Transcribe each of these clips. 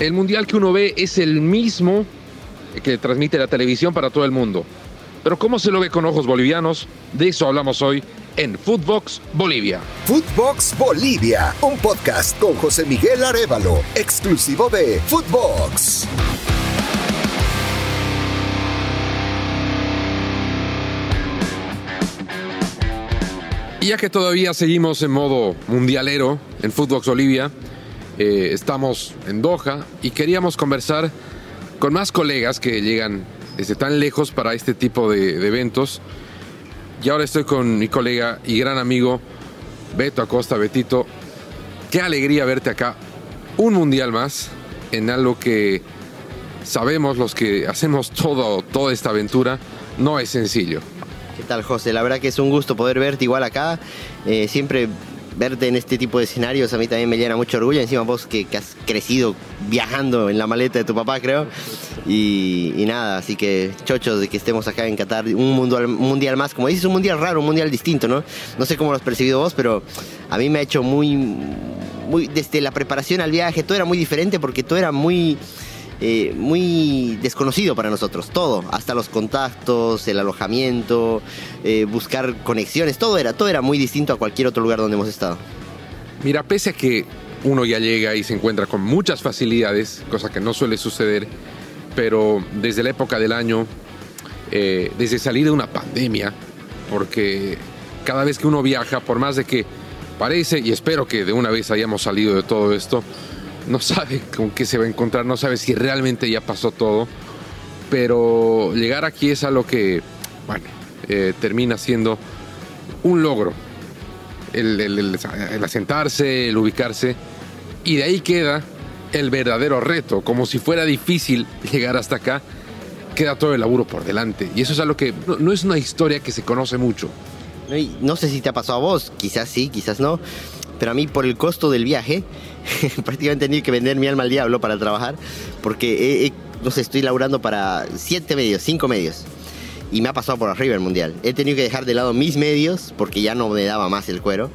El mundial que uno ve es el mismo que transmite la televisión para todo el mundo. Pero ¿cómo se lo ve con ojos bolivianos? De eso hablamos hoy en Footbox Bolivia. Footbox Bolivia, un podcast con José Miguel Arevalo, exclusivo de Footbox. Y ya que todavía seguimos en modo mundialero en Footbox Bolivia, eh, estamos en Doha y queríamos conversar con más colegas que llegan desde tan lejos para este tipo de, eventos. Y ahora estoy con mi colega y gran amigo Beto Acosta. Betito, qué alegría verte acá. Un mundial más en algo que sabemos los que hacemos todo, toda esta aventura, no es sencillo. ¿Qué tal, José? La verdad que es un gusto poder verte igual acá. Eh, siempre verte en este tipo de escenarios a mí también me llena mucho orgullo. Encima vos que, que has crecido viajando en la maleta de tu papá, creo. Y, nada, así que chochos de que estemos acá en Qatar. Un mundial, un mundial más, como dices, un mundial raro, un mundial distinto, ¿no? No sé cómo lo has percibido vos, pero a mí me ha hecho muy, muy desde la preparación al viaje, todo era muy diferente porque todo era muy eh, muy desconocido para nosotros, todo, hasta los contactos, el alojamiento, eh, buscar conexiones, todo era, todo era muy distinto a cualquier otro lugar donde hemos estado. Mira, pese a que uno ya llega y se encuentra con muchas facilidades, cosa que no suele suceder, pero desde la época del año, eh, desde salir de una pandemia, porque cada vez que uno viaja, por más de que parece, y espero que de una vez hayamos salido de todo esto, no sabe con qué se va a encontrar, no sabe si realmente ya pasó todo, pero llegar aquí es algo que, bueno, eh, termina siendo un logro. El, asentarse, el ubicarse, y de ahí queda el verdadero reto, como si fuera difícil llegar hasta acá, queda todo el laburo por delante. Y eso es algo que no, es una historia que se conoce mucho. no sé si te ha pasado a vos, quizás sí, quizás no, pero a mí por el costo del viaje, prácticamente he tenido que vender mi alma al diablo para trabajar, porque he- he- no sé, estoy laburando para siete medios, cinco medios. Y me ha pasado por arriba el mundial. He tenido que dejar de lado mis medios porque ya no me daba más el cuero.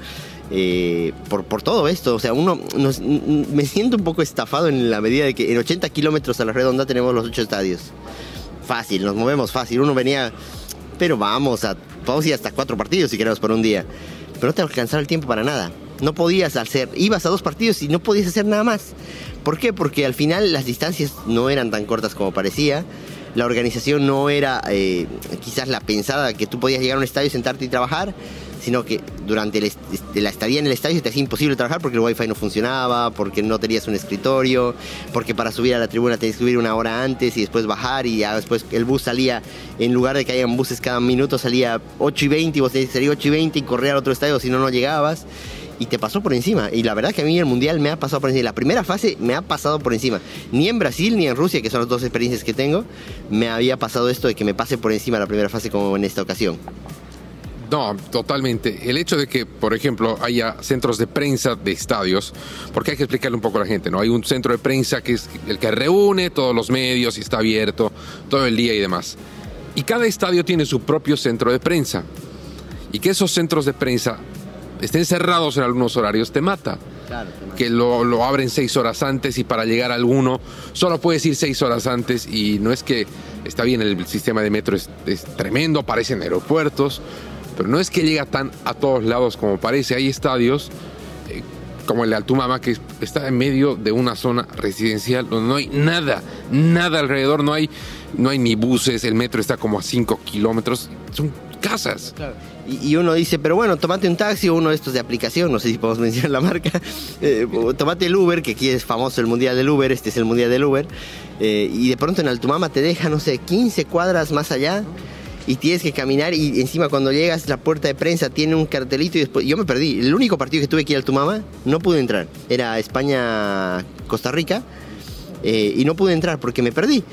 eh, por, por todo esto, o sea, uno nos- me siento un poco estafado en la medida de que en 80 kilómetros a la redonda tenemos los ocho estadios. Fácil, nos movemos fácil. Uno venía pero vamos a, vamos a ir hasta cuatro partidos si queremos por un día. Pero no te alcanzaba el tiempo para nada. No podías hacer, ibas a dos partidos y no podías hacer nada más. ¿Por qué? Porque al final las distancias no eran tan cortas como parecía. La organización no era eh, quizás la pensada que tú podías llegar a un estadio, sentarte y trabajar, sino que durante el la estadía en el estadio te hacía imposible trabajar porque el wifi no funcionaba, porque no tenías un escritorio, porque para subir a la tribuna tenías que subir una hora antes y después bajar y ya después el bus salía, en lugar de que hayan buses cada minuto, salía 8 y 20 y vos tenías que salir 8 y 20 y correr al otro estadio, si no, no llegabas. Y te pasó por encima. Y la verdad que a mí el Mundial me ha pasado por encima. La primera fase me ha pasado por encima. Ni en Brasil ni en Rusia, que son las dos experiencias que tengo, me había pasado esto de que me pase por encima la primera fase como en esta ocasión. No, totalmente. El hecho de que, por ejemplo, haya centros de prensa de estadios, porque hay que explicarle un poco a la gente, ¿no? Hay un centro de prensa que es el que reúne todos los medios y está abierto todo el día y demás. Y cada estadio tiene su propio centro de prensa. Y que esos centros de prensa estén cerrados en algunos horarios te mata. Claro, Que lo, lo abren seis horas antes y para llegar a alguno solo puedes ir seis horas antes y no es que está bien, el sistema de metro es, es tremendo, parecen aeropuertos, pero no es que llega tan a todos lados como parece. Hay estadios eh, como el de Altumama que está en medio de una zona residencial donde no hay nada, nada alrededor, no hay, no hay ni buses, el metro está como a cinco kilómetros, son casas. Y, y uno dice, pero bueno, tomate un taxi o uno de estos de aplicación, no sé si podemos mencionar la marca. Eh, tomate el Uber, que aquí es famoso el mundial del Uber, este es el mundial del Uber. eh, y de pronto en Altumama te deja, no sé, 15 cuadras más allá. Y tienes que caminar y encima cuando llegas la puerta de prensa tiene un cartelito y después yo me perdí. El único partido que tuve que ir al Altumama no pude entrar. Era España-Costa Rica eh, y no pude entrar porque me perdí.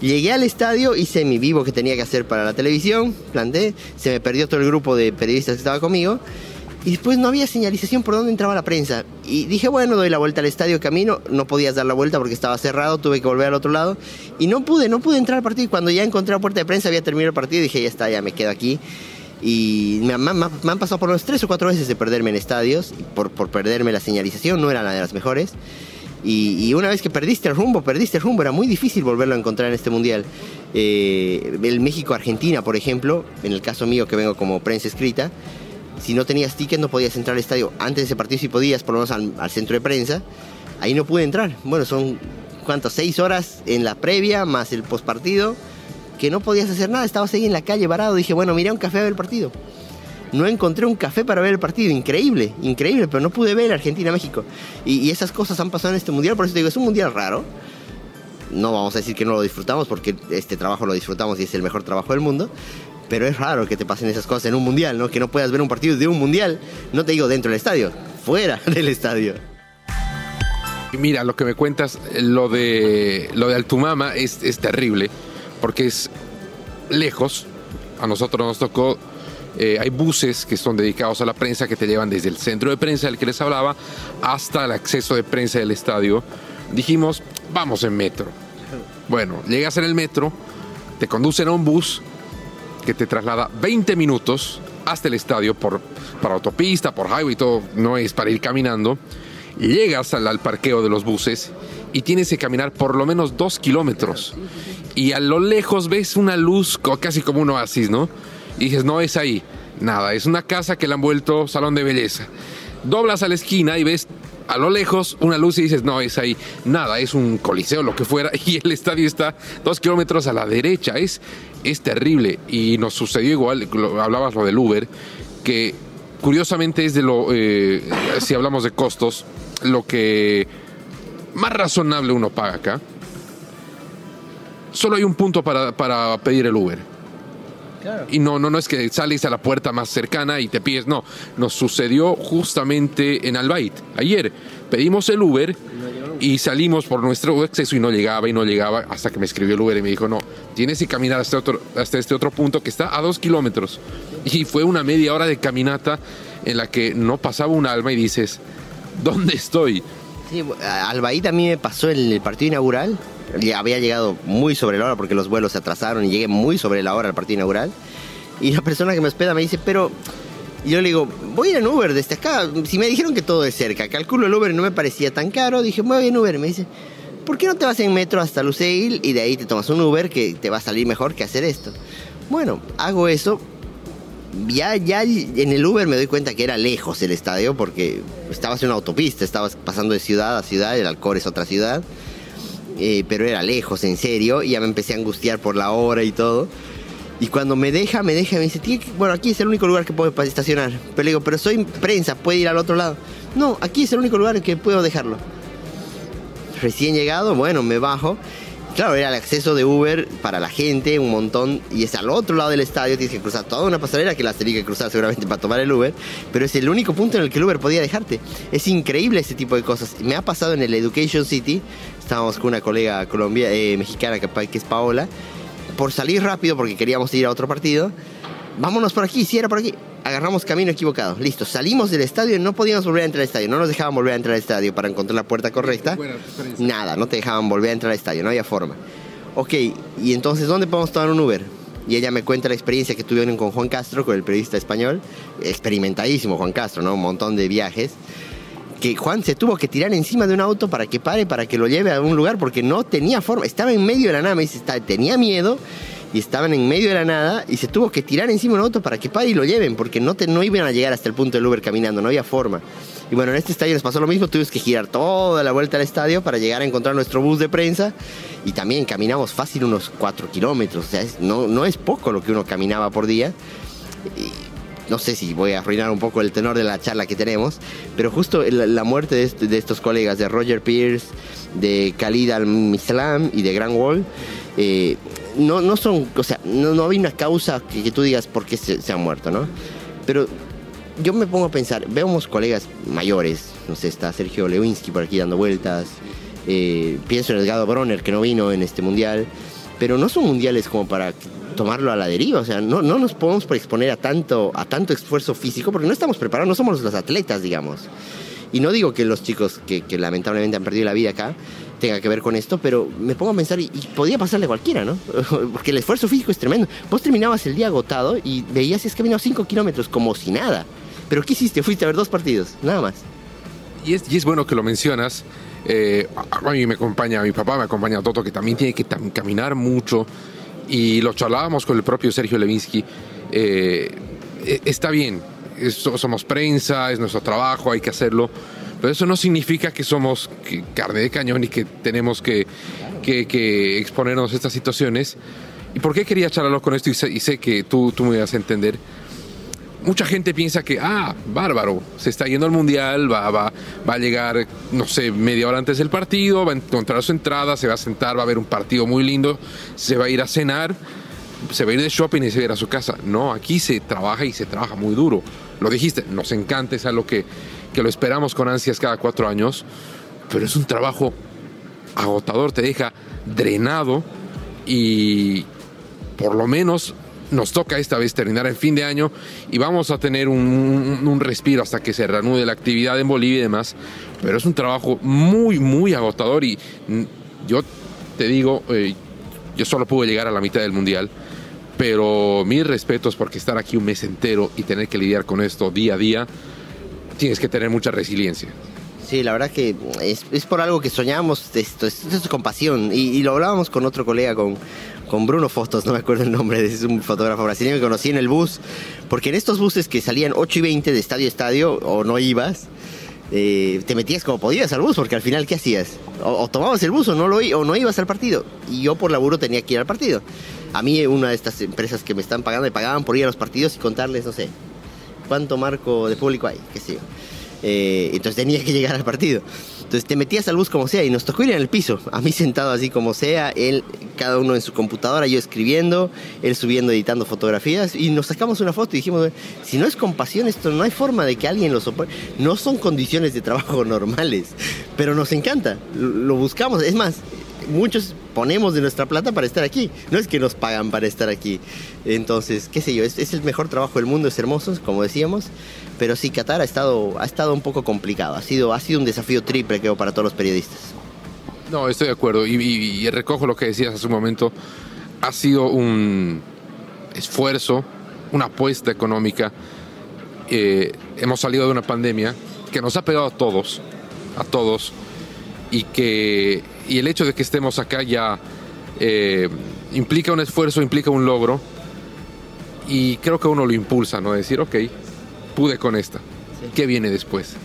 Llegué al estadio, hice mi vivo que tenía que hacer para la televisión, planté, se me perdió todo el grupo de periodistas que estaba conmigo y después no había señalización por dónde entraba la prensa. Y dije, bueno, doy la vuelta al estadio, camino, no podías dar la vuelta porque estaba cerrado, tuve que volver al otro lado y no pude, no pude entrar al partido. Cuando ya encontré la puerta de prensa había terminado el partido dije, ya está, ya me quedo aquí. Y me han pasado por unos tres o cuatro veces de perderme en estadios, por, por perderme la señalización, no era la de las mejores. Y, una vez que perdiste el rumbo, perdiste el rumbo, era muy difícil volverlo a encontrar en este mundial. Eh, el México-Argentina, por ejemplo, en el caso mío que vengo como prensa escrita, si no tenías ticket no podías entrar al estadio. Antes de ese partido sí podías, por lo menos al, centro de prensa. Ahí no pude entrar. Bueno, son, ¿cuántas? Seis horas en la previa, más el postpartido, que no podías hacer nada. Estabas ahí en la calle varado. Dije, bueno, miré un café a ver el partido no encontré un café para ver el partido. Increíble, increíble, pero no pude ver Argentina-México. Y, esas cosas han pasado en este mundial, por eso te digo, es un mundial raro. No vamos a decir que no lo disfrutamos, porque este trabajo lo disfrutamos y es el mejor trabajo del mundo. Pero es raro que te pasen esas cosas en un mundial, ¿no? Que no puedas ver un partido de un mundial, no te digo dentro del estadio, fuera del estadio. Mira, lo que me cuentas, lo de, lo de Altumama es, es terrible, porque es lejos. A nosotros nos tocó eh, hay buses que son dedicados a la prensa que te llevan desde el centro de prensa del que les hablaba hasta el acceso de prensa del estadio. Dijimos, vamos en metro. Bueno, llegas en el metro, te conducen a un bus que te traslada 20 minutos hasta el estadio por, por autopista, por highway, todo no es para ir caminando. Llegas al, al parqueo de los buses y tienes que caminar por lo menos dos kilómetros. Y a lo lejos ves una luz casi como un oasis, ¿no? Y dices, no es ahí. Nada, es una casa que le han vuelto salón de belleza. Doblas a la esquina y ves a lo lejos una luz y dices, no, es ahí. Nada, es un coliseo, lo que fuera, y el estadio está dos kilómetros a la derecha. Es, es terrible. Y nos sucedió igual, hablabas lo del Uber, que curiosamente es de lo, eh, si hablamos de costos, lo que más razonable uno paga acá. Solo hay un punto para, para pedir el Uber y no, no, no es que sales a la puerta más cercana y te pides, no. Nos sucedió justamente en Albait. Ayer pedimos el Uber y salimos por nuestro acceso y no llegaba y no llegaba hasta que me escribió el Uber y me dijo, no, tienes que caminar hasta, otro, hasta este otro punto que está a dos kilómetros. Y fue una media hora de caminata en la que no pasaba un alma y dices, ¿dónde estoy? Sí, Albaid a mí me pasó el partido inaugural había llegado muy sobre la hora porque los vuelos se atrasaron y llegué muy sobre la hora al partido inaugural. Y la persona que me hospeda me dice, pero yo le digo, voy a ir en Uber desde acá. Si me dijeron que todo es cerca, calculo el Uber no me parecía tan caro, dije, voy en Uber. Me dice, ¿por qué no te vas en metro hasta Luceil y de ahí te tomas un Uber que te va a salir mejor que hacer esto? Bueno, hago eso. Ya, ya en el Uber me doy cuenta que era lejos el estadio porque estabas en una autopista, estabas pasando de ciudad a ciudad, el Alcor es otra ciudad. Eh, pero era lejos, en serio, y ya me empecé a angustiar por la hora y todo. Y cuando me deja, me deja y me dice, bueno, aquí es el único lugar que puedo estacionar. Pero le digo, pero soy prensa, puede ir al otro lado. No, aquí es el único lugar en que puedo dejarlo. Recién llegado, bueno, me bajo Claro, era el acceso de Uber para la gente, un montón, y es al otro lado del estadio, tienes que cruzar toda una pasarela que las tenía que cruzar seguramente para tomar el Uber, pero es el único punto en el que el Uber podía dejarte. Es increíble ese tipo de cosas. Me ha pasado en el Education City, estábamos con una colega colombia, eh, mexicana que, es Paola, por salir rápido porque queríamos ir a otro partido, vámonos por aquí, si era por aquí. Agarramos camino equivocado. Listo, salimos del estadio y no podíamos volver a entrar al estadio. No nos dejaban volver a entrar al estadio para encontrar la puerta correcta. Nada, no te dejaban volver a entrar al estadio, no había forma. Ok, y entonces, ¿dónde podemos tomar un Uber? Y ella me cuenta la experiencia que tuvieron con Juan Castro, con el periodista español. Experimentadísimo Juan Castro, ¿no? Un montón de viajes. Que Juan se tuvo que tirar encima de un auto para que pare, para que lo lleve a un lugar, porque no tenía forma. Estaba en medio de la nada, me dice, tenía miedo y estaban en medio de la nada y se tuvo que tirar encima un auto para que pare y lo lleven, porque no, te, no iban a llegar hasta el punto del Uber caminando, no había forma. Y bueno, en este estadio nos pasó lo mismo, tuvimos que girar toda la vuelta al estadio para llegar a encontrar nuestro bus de prensa y también caminamos fácil unos 4 kilómetros, o sea, no, no es poco lo que uno caminaba por día. no sé si voy a arruinar un poco el tenor de la charla que tenemos, pero justo la, muerte de, de, estos colegas, de Roger Pierce, de Khalid al-Mislam y de Grand Wall, eh, no, no son, o sea, no, no hay una causa que, tú digas por qué se, han muerto, ¿no? Pero yo me pongo a pensar, vemos colegas mayores, no sé, está Sergio Lewinsky por aquí dando vueltas, eh, pienso en Edgardo Bronner que no vino en este mundial, pero no son mundiales como para tomarlo a la deriva, o sea, no, no nos podemos exponer a tanto, a tanto esfuerzo físico porque no estamos preparados, no somos los atletas, digamos. Y no digo que los chicos que, que lamentablemente han perdido la vida acá, tenga que ver con esto, pero me pongo a pensar y, podía pasarle a cualquiera, ¿no? Porque el esfuerzo físico es tremendo. Vos terminabas el día agotado y veías si es que caminado 5 kilómetros como si nada. Pero ¿qué hiciste? Fuiste a ver dos partidos, nada más. Y es, y es bueno que lo mencionas. Eh, a mí me acompaña mi papá, me acompaña Toto, que también tiene que caminar mucho. Y lo charlábamos con el propio Sergio Levinsky. Eh, e, está bien, somos prensa, es nuestro trabajo, hay que hacerlo. Pero eso no significa que somos carne de cañón y que tenemos que, que, exponernos a estas situaciones. ¿Y por qué quería charlarlo con esto? Y sé, que tú, tú me vas a entender mucha gente piensa que, ah, bárbaro, se está yendo al mundial, va, va, va a llegar, no sé, media hora antes del partido, va a encontrar su entrada, se va a sentar, va a ver un partido muy lindo, se va a ir a cenar, se va a ir de shopping y se va a ir a su casa. No, aquí se trabaja y se trabaja muy duro. Lo dijiste, nos encanta, es algo que, que lo esperamos con ansias cada cuatro años, pero es un trabajo agotador, te deja drenado y por lo menos nos toca esta vez terminar en fin de año y vamos a tener un, respiro hasta que se reanude la actividad en Bolivia y demás. Pero es un trabajo muy, muy agotador y yo te digo, eh, yo solo pude llegar a la mitad del mundial, pero mis respetos porque estar aquí un mes entero y tener que lidiar con esto día a día, tienes que tener mucha resiliencia. Sí, la verdad que es, por algo que soñábamos, esto, esto es con pasión. Y, lo hablábamos con otro colega, con, con Bruno Fostos, no me acuerdo el nombre, es un fotógrafo brasileño que conocí en el bus. Porque en estos buses que salían 8 y 20 de estadio a estadio, o no ibas, eh, te metías como podías al bus, porque al final, ¿qué hacías? O, tomabas el bus o no, lo, o no ibas al partido. Y yo por laburo tenía que ir al partido. A mí, una de estas empresas que me están pagando, me pagaban por ir a los partidos y contarles, no sé, cuánto marco de público hay, qué sé yo. Eh, entonces tenía que llegar al partido. Entonces te metías al bus como sea y nos tocó ir en el piso. A mí sentado así como sea, él, cada uno en su computadora, yo escribiendo, él subiendo, editando fotografías y nos sacamos una foto y dijimos, si no es compasión, esto no hay forma de que alguien lo soporte. No son condiciones de trabajo normales, pero nos encanta, lo buscamos. Es más, muchos ponemos de nuestra plata para estar aquí. No es que nos pagan para estar aquí. Entonces, qué sé yo, es, el mejor trabajo del mundo, es hermoso, como decíamos. Pero sí, Qatar ha estado, ha estado un poco complicado. Ha sido, ha sido un desafío triple, creo, para todos los periodistas. No, estoy de acuerdo. Y, recojo lo que decías hace un momento. Ha sido un esfuerzo, una apuesta económica. Eh, hemos salido de una pandemia que nos ha pegado a todos, a todos, y que y el hecho de que estemos acá ya eh, implica un esfuerzo, implica un logro y creo que uno lo impulsa, ¿no? Decir, ok, pude con esta, ¿qué viene después?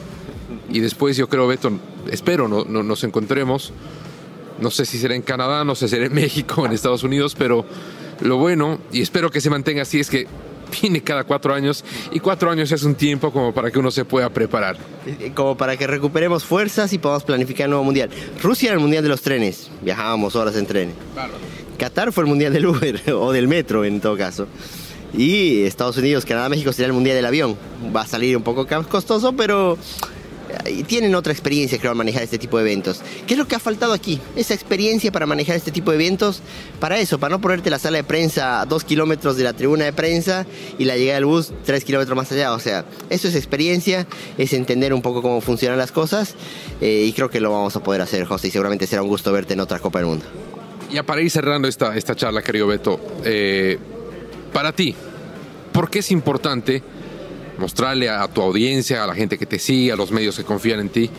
Y después yo creo, Beto, espero no, nos encontremos, no sé si será en Canadá, no sé si será en México, en Estados Unidos, pero lo bueno, y espero que se mantenga así, es que viene cada cuatro años y cuatro años es un tiempo como para que uno se pueda preparar. Como para que recuperemos fuerzas y podamos planificar el nuevo mundial. Rusia era el mundial de los trenes, viajábamos horas en tren. Qatar fue el mundial del Uber o del metro en todo caso. Y Estados Unidos, Canadá, México será el mundial del avión. Va a salir un poco costoso, pero tienen otra experiencia, creo, al manejar este tipo de eventos. ¿Qué es lo que ha faltado aquí? Esa experiencia para manejar este tipo de eventos, para eso, para no ponerte la sala de prensa a dos kilómetros de la tribuna de prensa y la llegada del bus tres kilómetros más allá. O sea, eso es experiencia, es entender un poco cómo funcionan las cosas eh, y creo que lo vamos a poder hacer, José, y seguramente será un gusto verte en otra Copa del Mundo. Ya para ir cerrando esta, esta charla, querido Beto, eh, para ti, ¿por qué es importante? Mostrarle a tu audiencia, a la gente que te sigue, a los medios que confían en ti,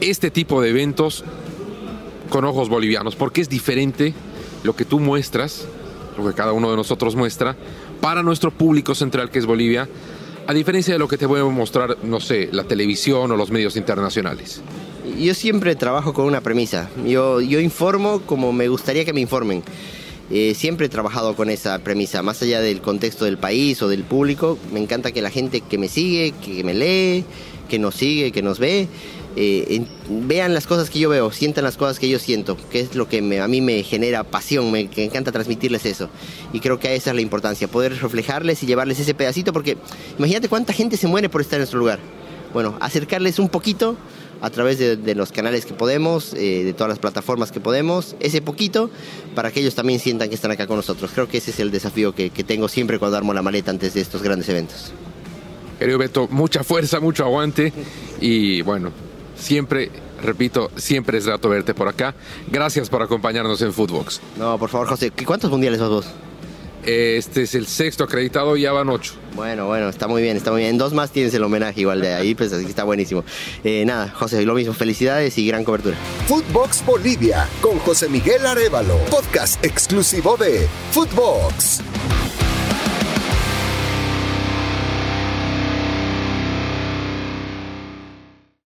este tipo de eventos con ojos bolivianos, porque es diferente lo que tú muestras, lo que cada uno de nosotros muestra, para nuestro público central que es Bolivia, a diferencia de lo que te voy a mostrar, no sé, la televisión o los medios internacionales. Yo siempre trabajo con una premisa, yo, yo informo como me gustaría que me informen. Eh, siempre he trabajado con esa premisa, más allá del contexto del país o del público, me encanta que la gente que me sigue, que me lee, que nos sigue, que nos ve, eh, vean las cosas que yo veo, sientan las cosas que yo siento, que es lo que a mí me genera pasión, me, encanta transmitirles eso. Y creo que esa es la importancia, poder reflejarles y llevarles ese pedacito, porque imagínate cuánta gente se muere por estar en nuestro lugar. Bueno, acercarles un poquito a través de, los canales que podemos, eh, de todas las plataformas que podemos, ese poquito, para que ellos también sientan que están acá con nosotros. Creo que ese es el desafío que, tengo siempre cuando armo la maleta antes de estos grandes eventos. Querido Beto, mucha fuerza, mucho aguante y bueno, siempre repito, siempre es grato verte por acá. Gracias por acompañarnos en Footbox. No, por favor, José, ¿cuántos mundiales sos vos? Este es el sexto acreditado, ya van ocho. Bueno, bueno, está muy bien, está muy bien. Dos más tienes el homenaje igual de ahí, pues así que está buenísimo. Eh, nada, José, lo mismo, felicidades y gran cobertura. Footbox Bolivia con José Miguel Arevalo, podcast exclusivo de Footbox.